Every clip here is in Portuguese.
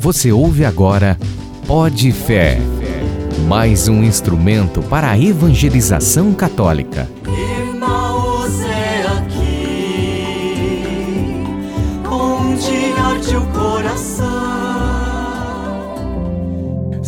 Você ouve agora Pode Fé, mais um instrumento para a evangelização católica.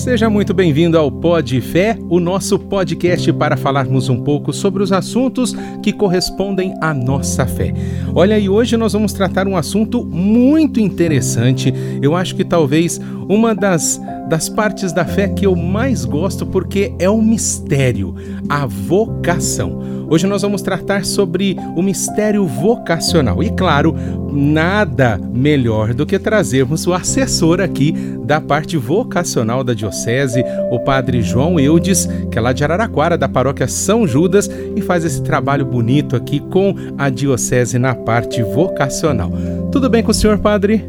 Seja muito bem-vindo ao Pod Fé, o nosso podcast para falarmos um pouco sobre os assuntos que correspondem à nossa fé. Olha, e hoje nós vamos tratar um assunto muito interessante. Eu acho que talvez uma das, das partes da fé que eu mais gosto porque é o mistério, a vocação. Hoje nós vamos tratar sobre o mistério vocacional. E claro, nada melhor do que trazermos o assessor aqui da parte vocacional da Diocese, o Padre João Eudes, que é lá de Araraquara, da paróquia São Judas, e faz esse trabalho bonito aqui com a Diocese na parte vocacional. Tudo bem com o senhor, Padre?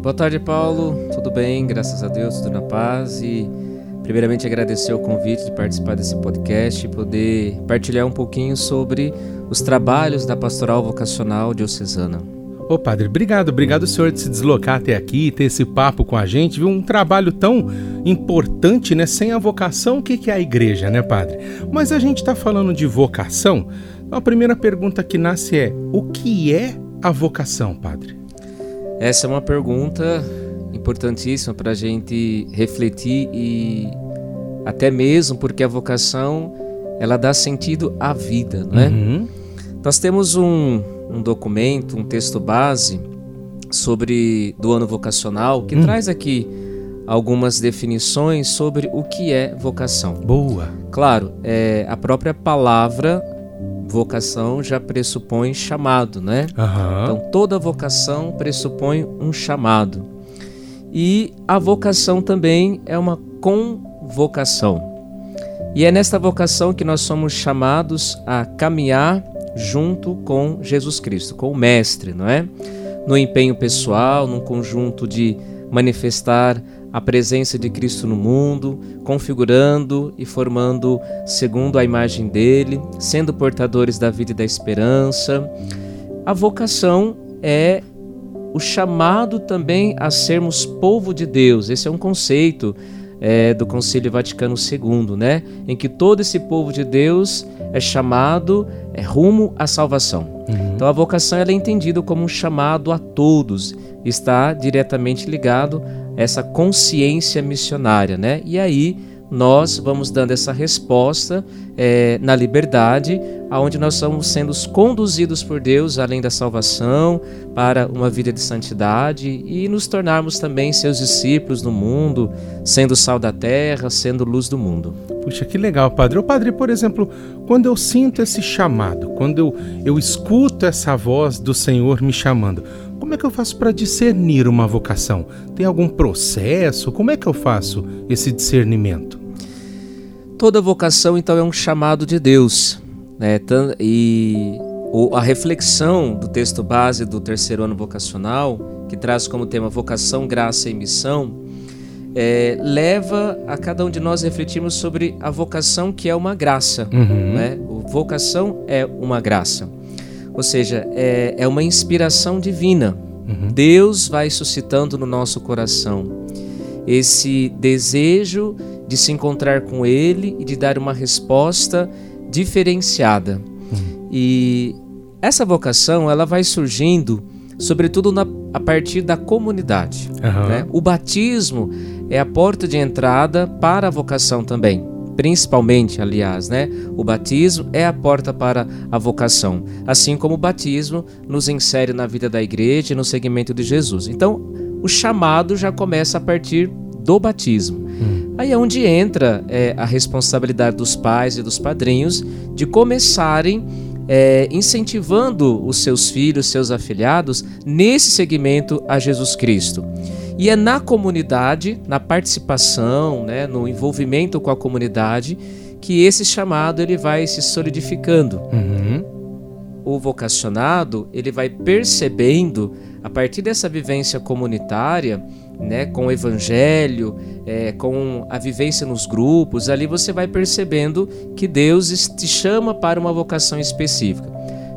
Boa tarde, Paulo. Tudo bem, graças a Deus, tudo na paz e primeiramente agradecer o convite de participar desse podcast e poder partilhar um pouquinho sobre os trabalhos da Pastoral Vocacional Diocesana. Ô padre, obrigado, obrigado senhor de se deslocar até aqui, ter esse papo com a gente, viu? Um trabalho tão importante, né? Sem a vocação, o que é a igreja, né, padre? Mas a gente está falando de vocação, então a primeira pergunta que nasce é: o que é a vocação, padre? Essa é uma pergunta importantíssima para a gente refletir e até mesmo porque a vocação ela dá sentido à vida, não é? Uhum. Nós temos um, um, documento, um texto base sobre do ano vocacional que uhum. traz aqui algumas definições sobre o que é vocação. Boa. Claro, é, a própria palavra vocação já pressupõe chamado, né? Uhum. Então toda vocação pressupõe um chamado. E a vocação também é uma convocação. E é nesta vocação que nós somos chamados a caminhar junto com Jesus Cristo, com o Mestre, não é? No empenho pessoal, num conjunto de manifestar a presença de Cristo no mundo, configurando e formando segundo a imagem dele, sendo portadores da vida e da esperança. A vocação é o chamado também a sermos povo de Deus. Esse é um conceito é, do Concílio Vaticano II, né? Em que todo esse povo de Deus é chamado é, rumo à salvação. Uhum. Então a vocação é entendida como um chamado a todos, está diretamente ligado a essa consciência missionária, né? E aí nós vamos dando essa resposta é, na liberdade, aonde nós estamos sendo conduzidos por Deus além da salvação para uma vida de santidade e nos tornarmos também seus discípulos no mundo, sendo sal da terra, sendo luz do mundo. Puxa, que legal, padre. O padre, por exemplo, quando eu sinto esse chamado, quando eu, eu escuto essa voz do Senhor me chamando, como é que eu faço para discernir uma vocação? Tem algum processo? Como é que eu faço esse discernimento? Toda vocação, então, é um chamado de Deus. Né? E a reflexão do texto base do terceiro ano vocacional, que traz como tema vocação, graça e missão, é, leva a cada um de nós refletirmos sobre a vocação que é uma graça. Uhum. Né? Vocação é uma graça. Ou seja, é, é uma inspiração divina. Uhum. Deus vai suscitando no nosso coração esse desejo de se encontrar com Ele e de dar uma resposta diferenciada. Uhum. E essa vocação ela vai surgindo, sobretudo na, a partir da comunidade. Uhum. Né? O batismo é a porta de entrada para a vocação também. Principalmente, aliás, né? O batismo é a porta para a vocação, assim como o batismo nos insere na vida da igreja e no segmento de Jesus. Então, o chamado já começa a partir do batismo. Hum. Aí é onde entra é, a responsabilidade dos pais e dos padrinhos de começarem é, incentivando os seus filhos, seus afilhados, nesse segmento a Jesus Cristo. E é na comunidade, na participação, né, no envolvimento com a comunidade, que esse chamado ele vai se solidificando. Uhum. O vocacionado ele vai percebendo a partir dessa vivência comunitária né, com o evangelho, é, com a vivência nos grupos, ali você vai percebendo que Deus te chama para uma vocação específica.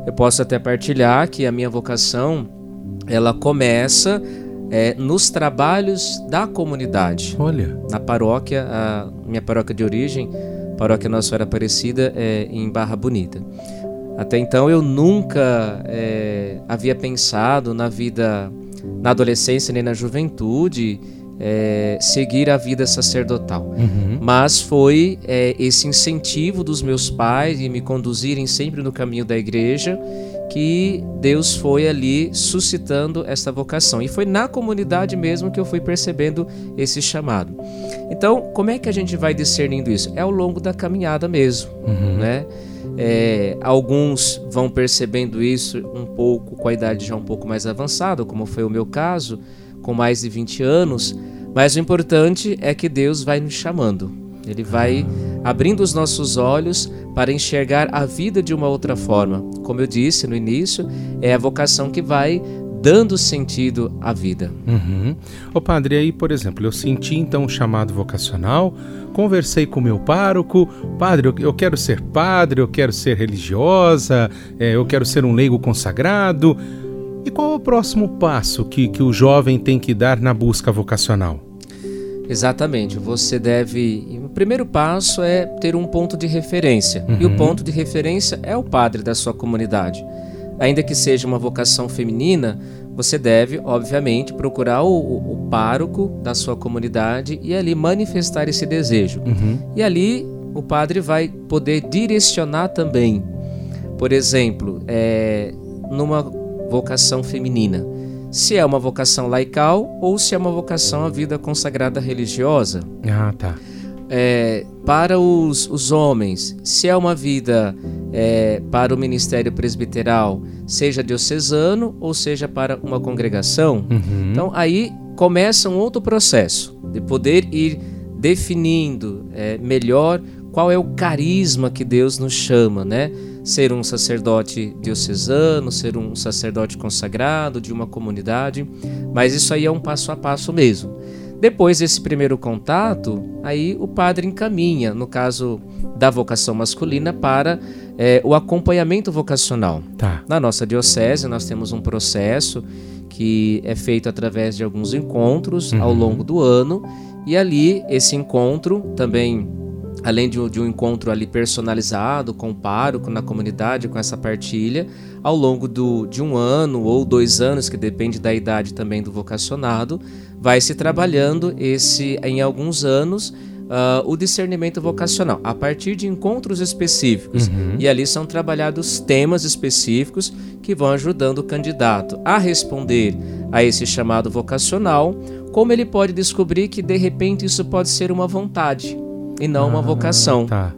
Eu posso até partilhar que a minha vocação ela começa é, nos trabalhos da comunidade. Olha. Na paróquia, a minha paróquia de origem, paróquia Nossa Senhora Aparecida, é em Barra Bonita. Até então eu nunca é, havia pensado na vida, na adolescência nem na juventude, é, seguir a vida sacerdotal. Uhum. Mas foi é, esse incentivo dos meus pais e me conduzirem sempre no caminho da igreja que Deus foi ali suscitando essa vocação. E foi na comunidade mesmo que eu fui percebendo esse chamado. Então, como é que a gente vai discernindo isso? É ao longo da caminhada mesmo, Uhum. né? É, alguns vão percebendo isso um pouco com a idade já um pouco mais avançada, como foi o meu caso, com mais de 20 anos, mas o importante é que Deus vai nos chamando. Ele vai abrindo os nossos olhos para enxergar a vida de uma outra forma. Como eu disse no início, é a vocação que vai dando sentido à vida. Uhum. Ô padre, aí, por exemplo, eu senti então um chamado vocacional, conversei com o meu pároco, padre, eu, quero ser padre, eu quero ser religiosa, é, eu quero ser um leigo consagrado. E qual é o próximo passo que, que o jovem tem que dar na busca vocacional? Exatamente. Você deve. O primeiro passo é ter um ponto de referência. E o Uhum. ponto de referência é o padre da sua comunidade. Ainda que seja uma vocação feminina, você deve, obviamente, procurar o, o- o pároco da sua comunidade e ali manifestar esse desejo. Uhum. E ali o padre vai poder direcionar também. Por exemplo, é, numa vocação feminina, se é uma vocação laical ou se é uma vocação à vida consagrada religiosa. Ah, tá. É, para os, os homens, se é uma vida é, para o ministério presbiteral, seja diocesano ou seja para uma congregação, Uhum. então aí começa um outro processo de poder ir definindo é, melhor qual é o carisma que Deus nos chama, né? Ser um sacerdote diocesano, ser um sacerdote consagrado de uma comunidade, mas isso aí é um passo a passo mesmo. Depois desse primeiro contato, aí o padre encaminha, no caso da vocação masculina, para é, o acompanhamento vocacional. Tá. Na nossa diocese, nós temos um processo que é feito através de alguns encontros ao Uhum. longo do ano, e ali esse encontro também. Além de um, de um encontro ali personalizado com o pároco na comunidade, com essa partilha, ao longo do, de um ano ou dois anos, que depende da idade também do vocacionado, vai se trabalhando esse em alguns anos ah, o discernimento vocacional a partir de encontros específicos Uhum. e ali são trabalhados temas específicos que vão ajudando o candidato a responder a esse chamado vocacional, como ele pode descobrir que de repente isso pode ser uma vontade e não uma Ah, vocação. Tá.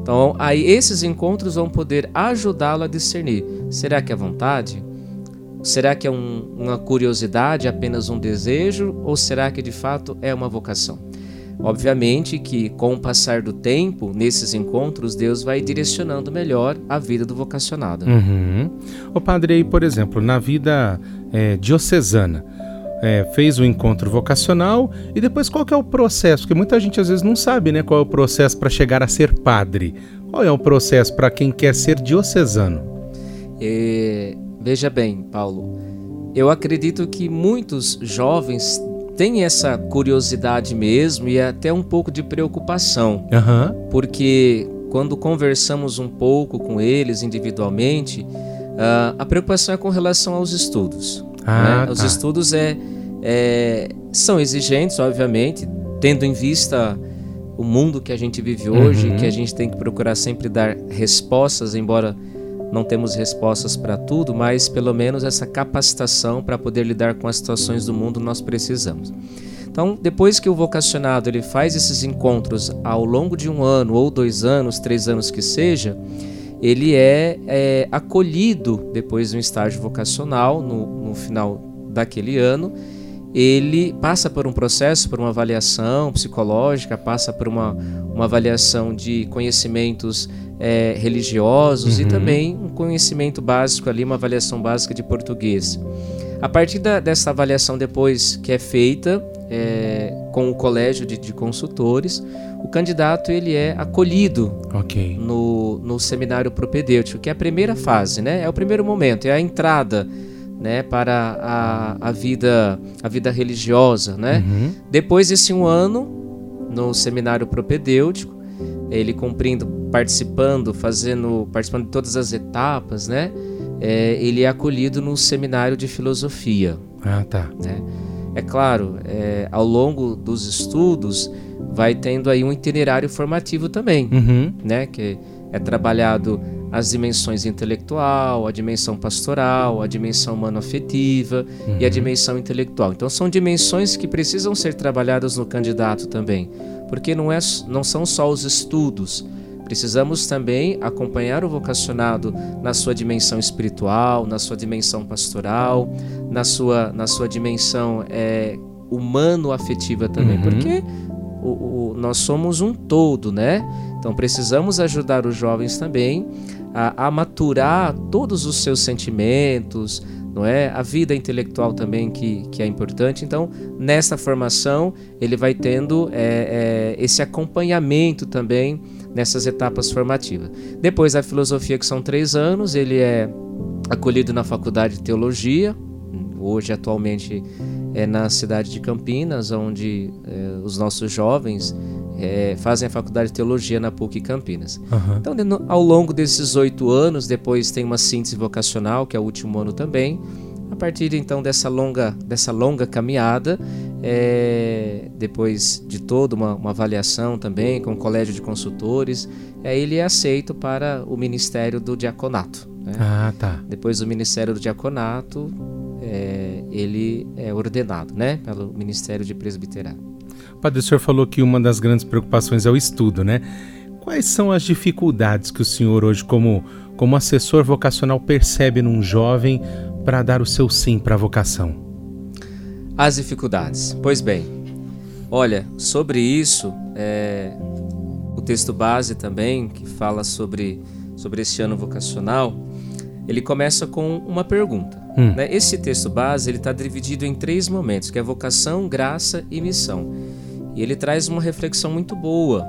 Então, aí esses encontros vão poder ajudá-lo a discernir: será que é vontade? Será que é um- uma curiosidade, apenas um desejo? Ou será que de fato é uma vocação? Obviamente que com o passar do tempo, nesses encontros, Deus vai direcionando melhor a vida do vocacionado. Uhum. O padre aí, por exemplo, na vida é, diocesana, é, fez o encontro vocacional e depois qual que é o processo? Porque muita gente às vezes não sabe, né, qual é o processo para chegar a ser padre. Qual é o processo para quem quer ser diocesano? E, veja bem, Paulo, eu acredito que muitos jovens têm essa curiosidade mesmo e até um pouco de preocupação. Aham. porque quando conversamos um pouco com eles individualmente, ah, a preocupação é com relação aos estudos. Ah, né? Os tá. estudos é, é- são exigentes, obviamente, tendo em vista o mundo que a gente vive hoje, Uhum. que a gente tem que procurar sempre dar respostas, embora não temos respostas para tudo, mas pelo menos essa capacitação para poder lidar com as situações do mundo nós precisamos. Então, depois que o vocacionado ele faz esses encontros ao longo de um ano ou dois anos, três anos que seja, ele é, é acolhido depois de um estágio vocacional no, no final daquele ano. Ele passa por um processo, por uma avaliação psicológica, passa por uma, uma avaliação de conhecimentos é, religiosos e Uhum. também um conhecimento básico ali, uma avaliação básica de português. A partir da- dessa avaliação depois que é feita é, com o colégio de, de consultores, o candidato ele é acolhido Ok. no, no seminário propedêutico, que é a primeira fase, né? É o primeiro momento, é a entrada né, para a, a vida a vida religiosa, né? Uhum. Depois desse um ano no seminário propedêutico, ele cumprindo, participando, fazendo, participando de todas as etapas, né? É, ele é acolhido no seminário de filosofia. Ah, tá. Né? É claro, é, ao longo dos estudos vai tendo aí um itinerário formativo também, Uhum. né? Que é trabalhado as dimensões intelectual, a dimensão pastoral, a dimensão humano-afetiva e a dimensão intelectual. Então são dimensões que precisam ser trabalhadas no candidato também, porque não, é, não são só os estudos. Precisamos também acompanhar o vocacionado na sua dimensão espiritual, na sua dimensão pastoral, na sua, na sua dimensão é, humano-afetiva também, Uhum. porque o, o- nós somos um todo, né? Então precisamos ajudar os jovens também a, a maturar todos os seus sentimentos, não é? A vida intelectual também que, que é importante. Então, nessa formação, ele vai tendo é, é, esse acompanhamento também nessas etapas formativas. Depois, a filosofia, que são três anos, ele é acolhido na faculdade de teologia, hoje atualmente é na cidade de Campinas, onde é, os nossos jovens é, fazem a faculdade de teologia na PUC Campinas. Aham. Então, no- ao longo desses oito anos, depois tem uma síntese vocacional, que é o último ano também. A partir então dessa longa, dessa longa caminhada, é, depois de toda uma, uma avaliação também com o colégio de consultores, aí ele é aceito para o ministério do diaconato. né? Ah, tá. Depois do ministério do diaconato, é, ele é ordenado, né, pelo ministério de presbiterato. Padre, o senhor falou que uma das grandes preocupações é o estudo, né? Quais são as dificuldades que o senhor hoje, como, como assessor vocacional, percebe num jovem para dar o seu sim para a vocação? As dificuldades. Pois bem, olha, sobre isso, é, o texto base também, que fala sobre, sobre esse ano vocacional, ele começa com uma pergunta. Hum. né? Esse texto base ele está dividido em três momentos, que é vocação, graça e missão. E ele traz uma reflexão muito boa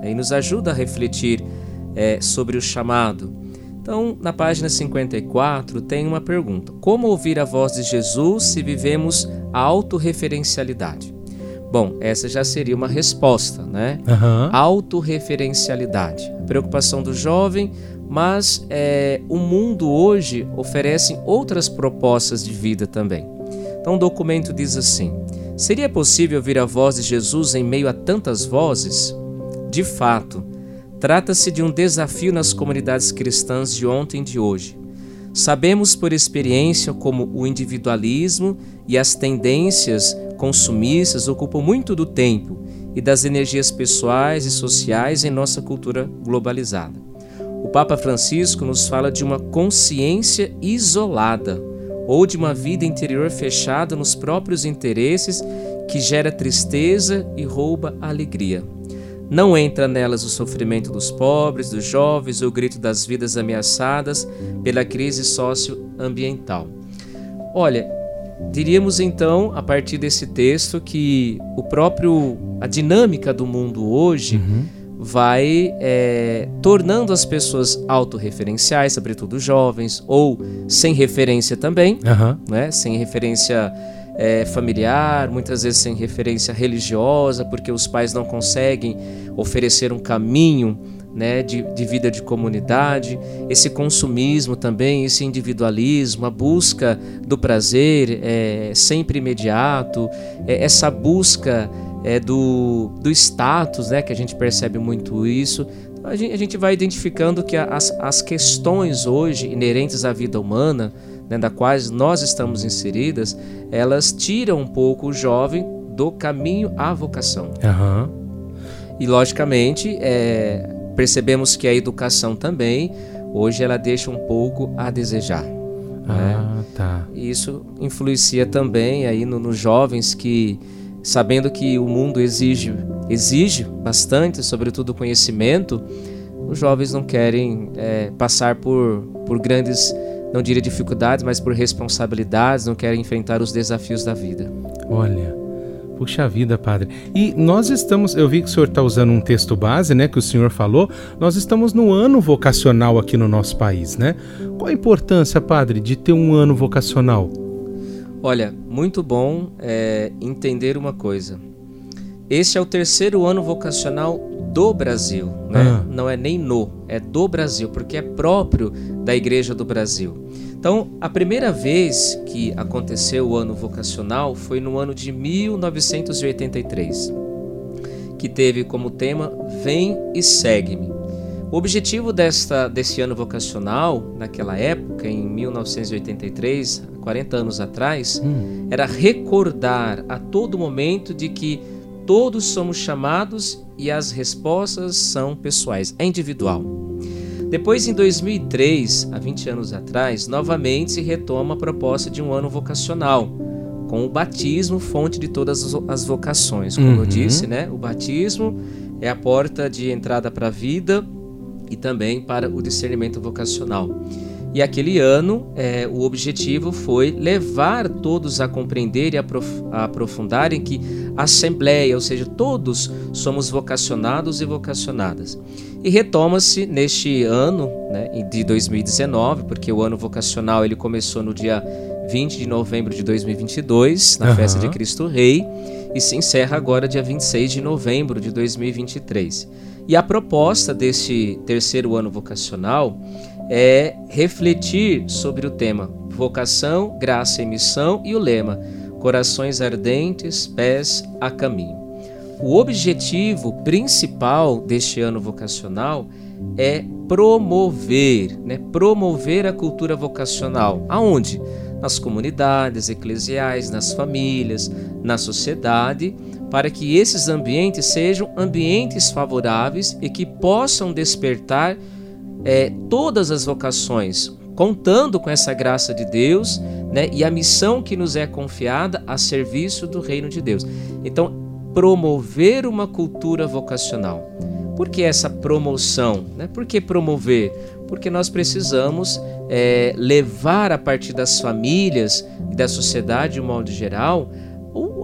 né? e nos ajuda a refletir é, sobre o chamado. Então, na página 54 tem uma pergunta: Como ouvir a voz de Jesus se vivemos a autorreferencialidade? Bom, essa já seria uma resposta, né? Aham. Autorreferencialidade, a preocupação do jovem, mas é, o mundo hoje oferece outras propostas de vida também. Então o documento diz assim: Seria possível ouvir a voz de Jesus em meio a tantas vozes? De fato, trata-se de um desafio nas comunidades cristãs de ontem e de hoje. Sabemos por experiência como o individualismo e as tendências consumistas ocupam muito do tempo e das energias pessoais e sociais em nossa cultura globalizada. O Papa Francisco nos fala de uma consciência isolada ou de uma vida interior fechada nos próprios interesses que gera tristeza e rouba a alegria. Não entra nelas o sofrimento dos pobres, dos jovens, ou o grito das vidas ameaçadas pela crise socioambiental. Olha, diríamos então, a partir desse texto, que o próprio a dinâmica do mundo hoje vai é, tornando as pessoas autorreferenciais, sobretudo jovens, ou sem referência também, Aham. né? sem referência é, familiar, muitas vezes sem referência religiosa, porque os pais não conseguem oferecer um caminho né, de, de vida de comunidade, esse consumismo também, esse individualismo, a busca do prazer é, sempre imediato, é, essa busca é, do, do status, né, que a gente percebe muito isso. A gente, a gente vai identificando que as, as questões hoje inerentes à vida humana, né, da quais nós estamos inseridas, elas tiram um pouco o jovem do caminho à vocação. Aham. E logicamente, é, percebemos que a educação também, hoje ela deixa um pouco a desejar. né? Ah, tá. E isso influencia também aí no- nos jovens que, sabendo que o mundo exige, exige bastante, sobretudo conhecimento, os jovens não querem é, passar por, por grandes, não diria dificuldades, mas por responsabilidades, não querem enfrentar os desafios da vida. Olha, Puxa vida, padre. E nós estamos, eu vi que o senhor está usando um texto base, né, que o senhor falou. Nós estamos no ano vocacional aqui no nosso país, né? Qual a importância, padre, de ter um ano vocacional? Olha, muito bom é, entender uma coisa. Este é o terceiro ano vocacional do Brasil, né? Ah. Não é nem no, é do Brasil, porque é próprio da Igreja do Brasil. Então, a primeira vez que aconteceu o ano vocacional foi no ano de 1983, que teve como tema Vem e Segue-me. O objetivo desta, desse ano vocacional, naquela época, em 1983, 40 anos atrás, Hum. era recordar a todo momento de que todos somos chamados e as respostas são pessoais, é individual. Depois, em 2003, há 20 anos atrás, novamente se retoma a proposta de um ano vocacional, com o batismo, fonte de todas as- vocações. Como eu Uhum. disse, né? O batismo é a porta de entrada para a vida e também para o discernimento vocacional. E aquele ano, eh, o objetivo foi levar todos a compreender e aprof- a aprofundarem que a Assembleia, ou seja, todos somos vocacionados e vocacionadas. E retoma-se neste ano né, de 2019, porque o ano vocacional ele começou no dia 20 de novembro de 2022, na Aham. festa de Cristo Rei, e se encerra agora dia 26 de novembro de 2023. E a proposta deste terceiro ano vocacional é refletir sobre o tema vocação, graça e missão e o lema corações ardentes, pés a caminho. O objetivo principal deste ano vocacional é promover, né? promover a cultura vocacional. Aonde? Nas comunidades eclesiais, nas famílias, na sociedade, para que esses ambientes sejam ambientes favoráveis e que possam despertar é, todas as vocações, contando com essa graça de Deus né, e a missão que nos é confiada a serviço do reino de Deus. Então, promover uma cultura vocacional. Por que essa promoção? Né? Por que promover? Porque nós precisamos é, levar a partir das famílias e da sociedade de um modo geral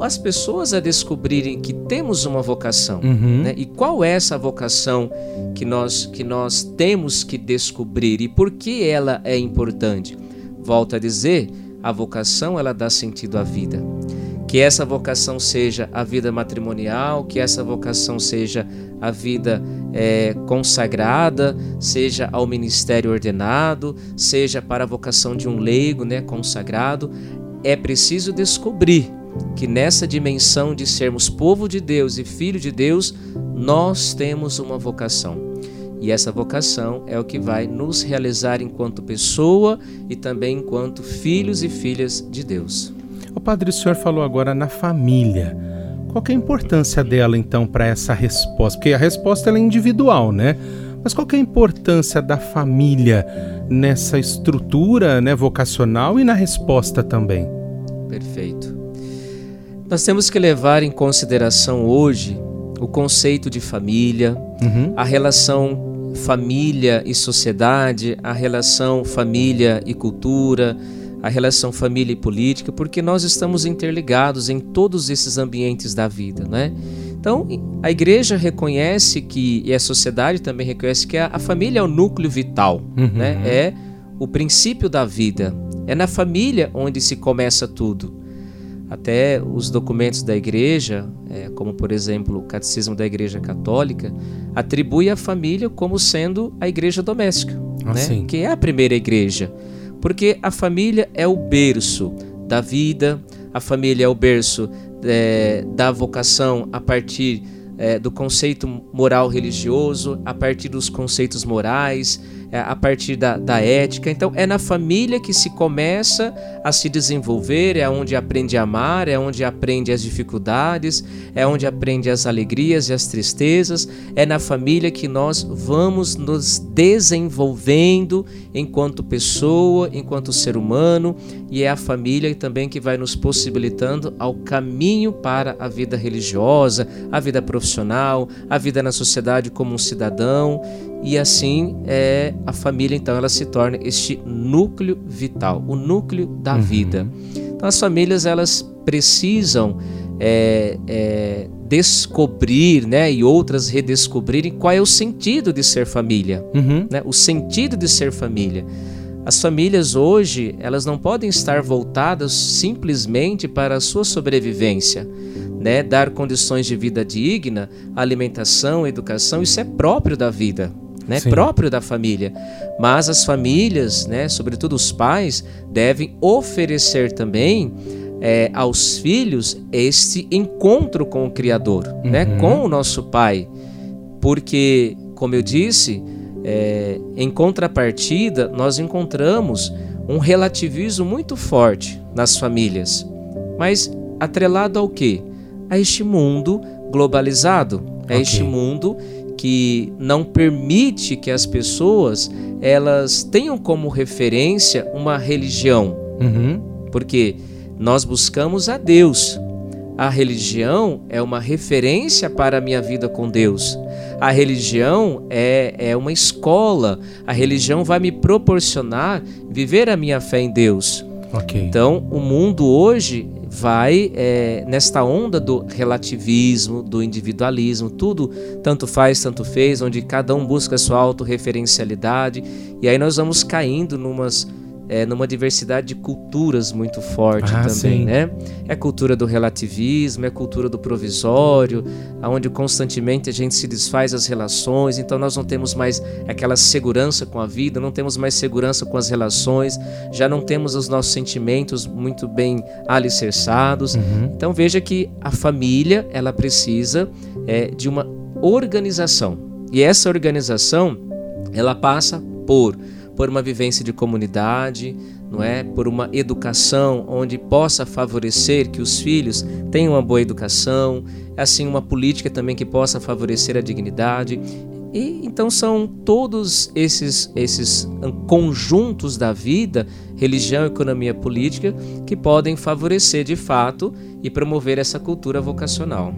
as pessoas a descobrirem que temos uma vocação. Uhum. Né? E qual é essa vocação que nós, que nós temos que descobrir e por que ela é importante? Volto a dizer, a vocação ela dá sentido à vida. Que essa vocação seja a vida matrimonial, que essa vocação seja a vida é, consagrada, seja ao ministério ordenado, seja para a vocação de um leigo né, consagrado. É preciso descobrir que nessa dimensão de sermos povo de Deus e filho de Deus, nós temos uma vocação. E essa vocação é o que vai nos realizar enquanto pessoa e também enquanto filhos e filhas de Deus. O padre, o senhor falou agora na família. Qual é a importância dela, então, para essa resposta? Porque a resposta é individual, né? Mas qual é a importância da família nessa estrutura né, vocacional e na resposta também? Perfeito. Nós temos que levar em consideração hoje o conceito de família, Uhum. a relação família e sociedade, a relação família e cultura, a relação família e política, porque nós estamos interligados em todos esses ambientes da vida, né? Então, a igreja reconhece que, e a sociedade também reconhece que a, a família é o núcleo vital, Uhum. né? É o princípio da vida. É na família onde se começa tudo. Até os documentos da igreja, é, como por exemplo o Catecismo da Igreja Católica, atribui a família como sendo a igreja doméstica, Ah, né? que é a primeira igreja. Porque a família é o berço da vida, a família é o berço é, da vocação a partir é, do conceito moral religioso, a partir dos conceitos morais, a partir da, da ética. Então, é na família que se começa a se desenvolver, é onde aprende a amar, é onde aprende as dificuldades, é onde aprende as alegrias e as tristezas. É na família que nós vamos nos desenvolvendo enquanto pessoa, enquanto ser humano, e é a família também que vai nos possibilitando ao caminho para a vida religiosa, a vida profissional, a vida na sociedade como um cidadão, e assim é a família então ela se torna este núcleo vital, o núcleo da vida. Então as famílias elas precisam é, é, descobrir, né, e outras redescobrirem qual é o sentido de ser família, Uhum. né, o sentido de ser família. As famílias hoje, elas não podem estar voltadas simplesmente para a sua sobrevivência, né, dar condições de vida digna, alimentação, educação, isso é próprio da vida, né, próprio da família. Mas as famílias, né, sobretudo os pais, devem oferecer também é, aos filhos este encontro com o Criador, né, Uhum. com o nosso Pai, porque, como eu disse, é, em contrapartida, nós encontramos um relativismo muito forte nas famílias, mas atrelado ao quê? A este mundo globalizado, a Ok. este mundo que não permite que as pessoas elas tenham como referência uma religião, Uhum. porque nós buscamos a Deus. A religião é uma referência para a minha vida com Deus. A religião é, é uma escola. A religião vai me proporcionar viver a minha fé em Deus. Ok. Então, o mundo hoje vai é, nesta onda do relativismo, do individualismo, tudo tanto faz, tanto fez, onde cada um busca a sua autorreferencialidade, e aí nós vamos caindo numas, é, numa diversidade de culturas muito forte Ah, também, sim. né? É a cultura do relativismo, é a cultura do provisório, onde constantemente a gente se desfaz as relações, então nós não temos mais aquela segurança com a vida, não temos mais segurança com as relações, já não temos os nossos sentimentos muito bem alicerçados. Uhum. Então veja que a família ela precisa é, de uma organização e essa organização ela passa por por uma vivência de comunidade, não é? Por uma educação onde possa favorecer que os filhos tenham uma boa educação, assim uma política também que possa favorecer a dignidade. E então são todos esses esses conjuntos da vida, religião, economia, política, que podem favorecer de fato e promover essa cultura vocacional.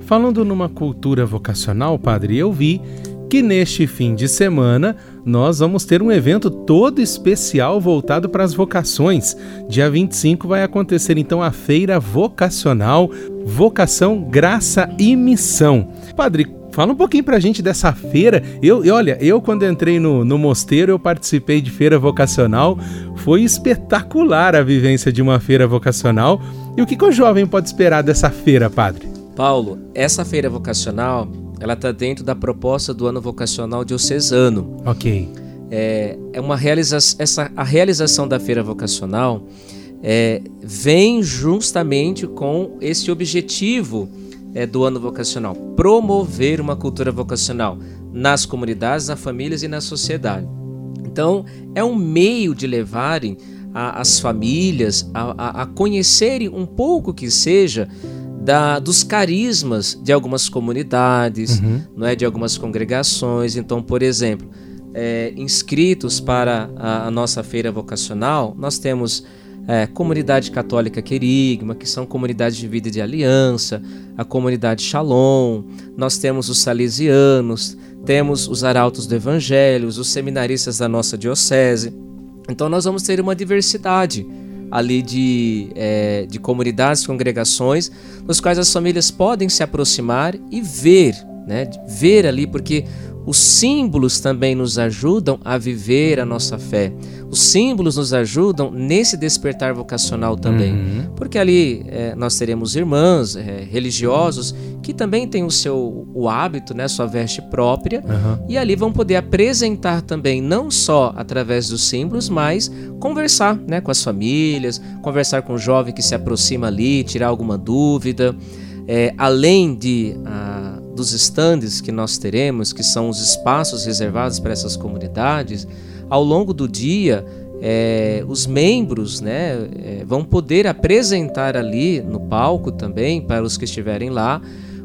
Falando numa cultura vocacional, padre, eu vi que neste fim de semana nós vamos ter um evento todo especial voltado para as vocações. Dia 25 vai acontecer então a Feira Vocacional, Vocação, Graça e Missão. Padre, fala um pouquinho pra gente dessa feira. Eu, e olha, eu quando entrei no, no mosteiro, eu participei de feira vocacional. Foi espetacular a vivência de uma feira vocacional. E o que, que o jovem pode esperar dessa feira, padre? Paulo, essa feira vocacional, ela está dentro da proposta do ano vocacional diocesano. Ok. É, é uma realização, essa, a realização da feira vocacional é, vem justamente com esse objetivo é, do ano vocacional, promover uma cultura vocacional nas comunidades, nas famílias e na sociedade. Então, é um meio de levarem a, as famílias a, a, a conhecerem um pouco que seja da, dos carismas de algumas comunidades, Uhum. não é, de algumas congregações. Então, por exemplo, é, inscritos para a, a nossa feira vocacional, nós temos é, comunidade católica Querigma, que são comunidades de vida e de aliança, a comunidade Shalom, nós temos os salesianos, temos os arautos do Evangelho, os seminaristas da nossa diocese. Então nós vamos ter uma diversidade ali de, é, de comunidades, congregações, nos quais as famílias podem se aproximar e ver, né? Ver ali, porque os símbolos também nos ajudam a viver a nossa fé. Os símbolos nos ajudam nesse despertar vocacional também. Uhum. Porque ali é, nós teremos irmãs é, religiosos que também têm o seu o hábito, né, sua veste própria, Aham. e ali vão poder apresentar também, não só através dos símbolos, mas conversar né, com as famílias, conversar com o jovem que se aproxima ali, tirar alguma dúvida. É, além de, ah, dos estandes que nós teremos, que são os espaços reservados para essas comunidades, ao longo do dia, é, os membros né, é, vão poder apresentar ali no palco também, para os que estiverem lá,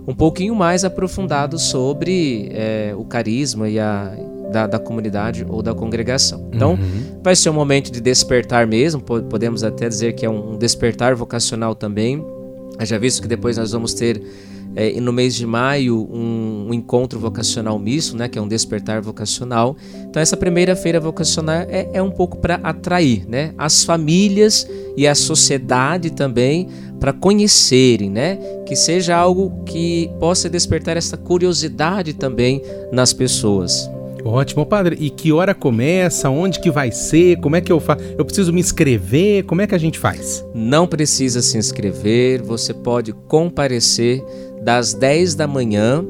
um pouquinho mais aprofundado sobre é, o carisma e a, da, da comunidade ou da congregação. Então, Uhum. vai ser um momento de despertar mesmo, po- podemos até dizer que é um despertar vocacional também. Já visto que depois nós vamos ter é, no mês de maio um, um encontro vocacional misto, né, que é um despertar vocacional. Então essa primeira feira vocacional é, é um pouco para atrair, né, as famílias e a sociedade também para conhecerem, né? Que seja algo que possa despertar essa curiosidade também nas pessoas. Ótimo, padre. E que hora começa? Onde que vai ser? Como é que eu faço? Eu preciso me inscrever? Como é que a gente faz? Não precisa se inscrever, você pode comparecer das 10 da manhã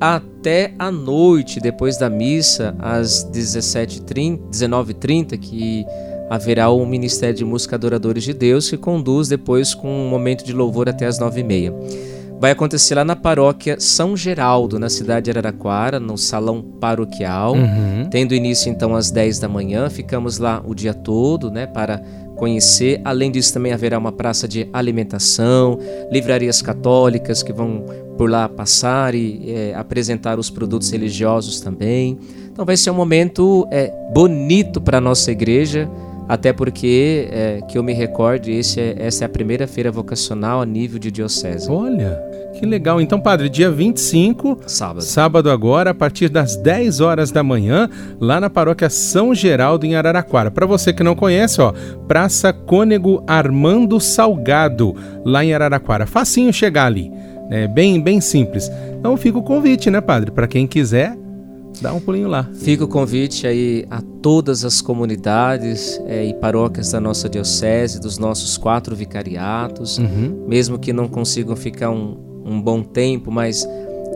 até a noite, depois da missa, às 17h30, 19h30, que haverá o Ministério de Música Adoradores de Deus, que conduz depois com um momento de louvor até as 9h30 vai acontecer lá na paróquia São Geraldo, na cidade de Araraquara, no salão paroquial, uhum. tendo início então às 10 da manhã. Ficamos lá o dia todo, né, para conhecer. Além disso, também haverá uma praça de alimentação, livrarias católicas que vão por lá passar e é, apresentar os produtos religiosos também. Então vai ser um momento é, bonito para a nossa igreja, até porque, é, que eu me recorde, é, essa é a primeira feira vocacional a nível de diocese. Olha, que legal. Então, padre, dia 25, sábado, sábado agora, a partir das 10 horas da manhã, lá na paróquia São Geraldo, em Araraquara. Para você que não conhece, ó, Praça Cônego Armando Salgado, lá em Araraquara. Facinho chegar ali. É bem, bem simples. Então fica o convite, né, padre? Para quem quiser, dá um pulinho lá. Fica o convite aí a todas as comunidades é, e paróquias da nossa diocese, dos nossos quatro vicariatos, uhum. mesmo que não consigam ficar um, um bom tempo, mas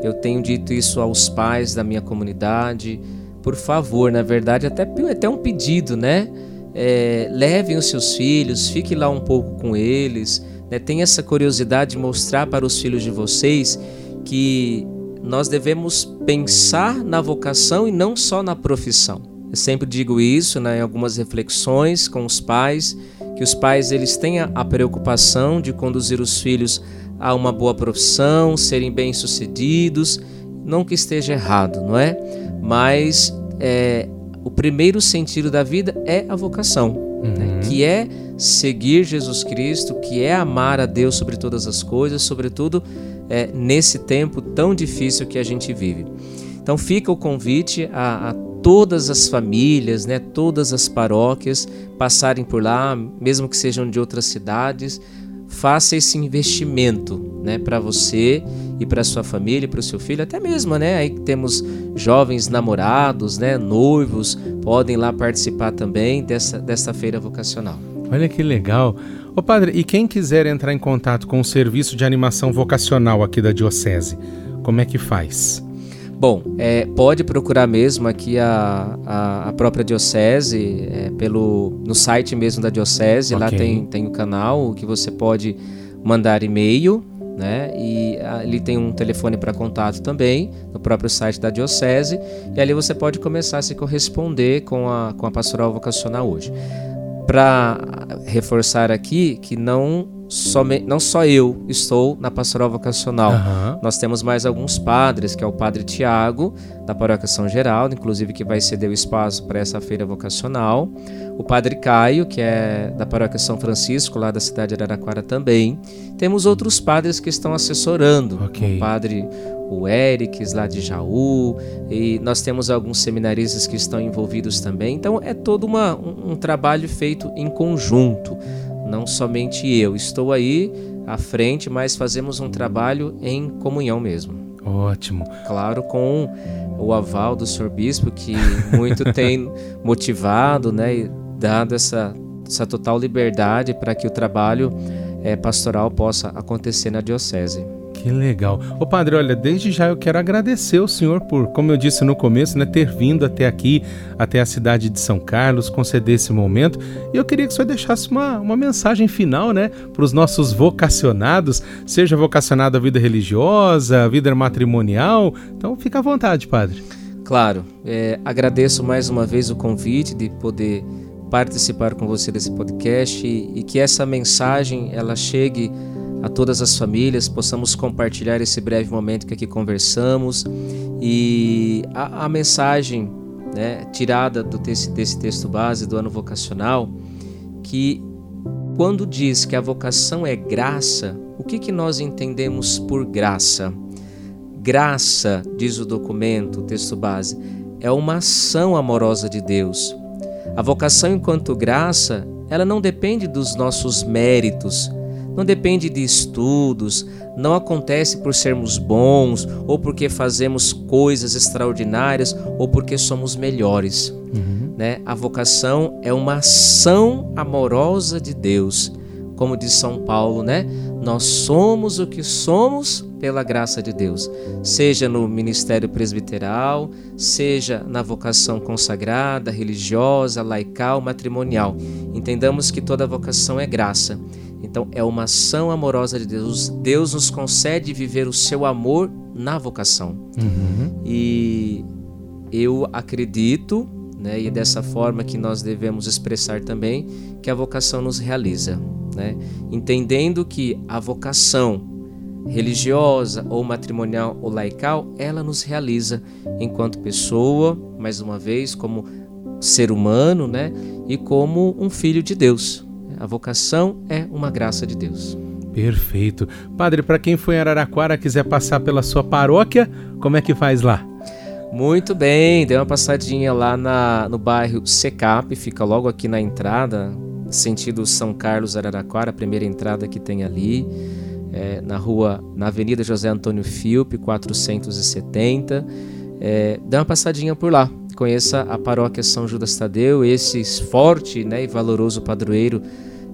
eu tenho dito isso aos pais da minha comunidade. Por favor, na verdade, até, até um pedido, né? É, levem os seus filhos, fique lá um pouco com eles, né? tenha essa curiosidade de mostrar para os filhos de vocês que nós devemos pensar na vocação e não só na profissão. Eu sempre digo isso né, em algumas reflexões com os pais, que os pais eles têm a preocupação de conduzir os filhos a uma boa profissão, serem bem-sucedidos, não que esteja errado, não é? Mas é, o primeiro sentido da vida é a vocação, né, uhum. né, que é seguir Jesus Cristo, que é amar a Deus sobre todas as coisas, sobretudo é, nesse tempo tão difícil que a gente vive. Então fica o convite a, a todas as famílias, né, todas as paróquias passarem por lá, mesmo que sejam de outras cidades, faça esse investimento, né, para você e para sua família, para o seu filho, até mesmo, né, aí temos jovens namorados, né, noivos, podem lá participar também dessa dessa feira vocacional. Olha que legal. Ô padre, e quem quiser entrar em contato com o serviço de animação vocacional aqui da Diocese, como é que faz? Bom, é, pode procurar mesmo aqui a, a, a própria Diocese, é, pelo, no site mesmo da Diocese, okay. lá tem, tem o canal que você pode mandar e-mail, né? E ali tem um telefone para contato também, no próprio site da Diocese, e ali você pode começar a se corresponder com a, com a pastoral vocacional hoje para reforçar aqui que não, somente, não só eu estou na pastoral vocacional. Uhum. Nós temos mais alguns padres, que é o padre Tiago, da paróquia São Geraldo, inclusive que vai ceder o espaço para essa feira vocacional. O padre Caio, que é da paróquia São Francisco, lá da cidade de Araraquara também. Temos outros padres que estão assessorando. Okay. O padre o Erics lá de Jaú, e nós temos alguns seminaristas que estão envolvidos também. Então é todo uma, um, um trabalho feito em conjunto, não somente eu. Estou aí à frente, mas fazemos um trabalho em comunhão mesmo. Ótimo. Claro, com o aval do senhor bispo, que muito tem motivado né, e dado essa, essa total liberdade para que o trabalho é, pastoral possa acontecer na diocese. Que legal. Ô padre, olha, desde já eu quero agradecer o senhor por, como eu disse no começo, né, ter vindo até aqui, até a cidade de São Carlos, conceder esse momento. E eu queria que o senhor deixasse uma, uma mensagem final, né, para os nossos vocacionados, seja vocacionado à vida religiosa, à vida matrimonial. Então, fica à vontade, padre. Claro, é, agradeço mais uma vez o convite de poder participar com você desse podcast e, e que essa mensagem ela chegue a todas as famílias, possamos compartilhar esse breve momento que aqui conversamos e a, a mensagem né, tirada do desse, desse texto base do ano vocacional, que quando diz que a vocação é graça, o que, que nós entendemos por graça? Graça, diz o documento, o texto base, é uma ação amorosa de Deus. A vocação enquanto graça, ela não depende dos nossos méritos, não depende de estudos, não acontece por sermos bons ou porque fazemos coisas extraordinárias ou porque somos melhores. Uhum. Né? A vocação é uma ação amorosa de Deus. Como diz São Paulo, né? Nós somos o que somos pela graça de Deus, seja no ministério presbiteral, seja na vocação consagrada, religiosa, laical, matrimonial. Entendamos que toda vocação é graça. Então é uma ação amorosa de Deus. Deus nos concede viver o seu amor na vocação. Uhum. E eu acredito, né, e é dessa forma que nós devemos expressar também, que a vocação nos realiza. Né? Entendendo que a vocação religiosa ou matrimonial ou laical, ela nos realiza enquanto pessoa, mais uma vez, como ser humano, né? E como um filho de Deus. A vocação é uma graça de Deus. Perfeito. Padre, para quem foi em Araraquara quiser passar pela sua paróquia, como é que faz lá? Muito bem, dê uma passadinha lá na, no bairro Secap, fica logo aqui na entrada, sentido São Carlos Araraquara, a primeira entrada que tem ali, é, na rua, na Avenida José Antônio Filpe, 470. É, dê uma passadinha por lá, conheça a paróquia São Judas Tadeu, esse forte né, e valoroso padroeiro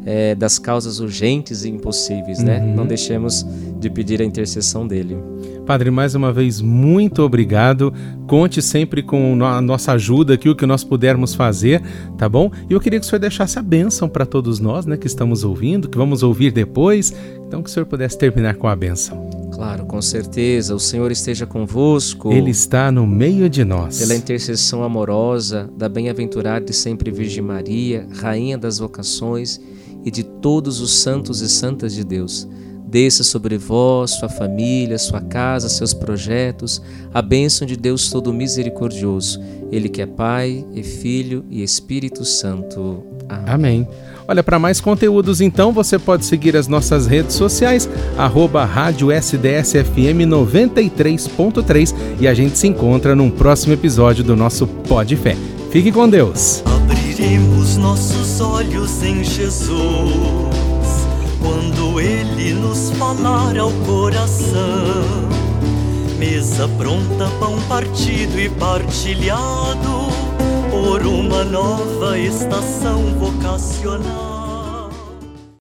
é, das causas urgentes e impossíveis, né? uhum. Não deixemos de pedir a intercessão dele. Padre, mais uma vez, muito obrigado. Conte sempre com a nossa ajuda aqui, o que nós pudermos fazer, tá bom? E eu queria que o senhor deixasse a bênção para todos nós, né, que estamos ouvindo, que vamos ouvir depois. Então, que o senhor pudesse terminar com a bênção. Claro, com certeza. O Senhor esteja convosco. Ele está no meio de nós. Pela intercessão amorosa da bem-aventurada e sempre Virgem Maria, Rainha das vocações e de todos os santos e santas de Deus Desça sobre vós, sua família, sua casa, seus projetos, a bênção de Deus todo misericordioso, Ele que é Pai e Filho e Espírito Santo. Amém. Amém. Olha, para mais conteúdos, então, você pode seguir as nossas redes sociais, arroba rádio SDSFM 93.3 e a gente se encontra num próximo episódio do nosso Pode Fé. Fique com Deus. Abriremos nossos olhos em Jesus quando Ele nos falar ao coração. Mesa pronta, pão partido e partilhado por uma nova estação vocacional.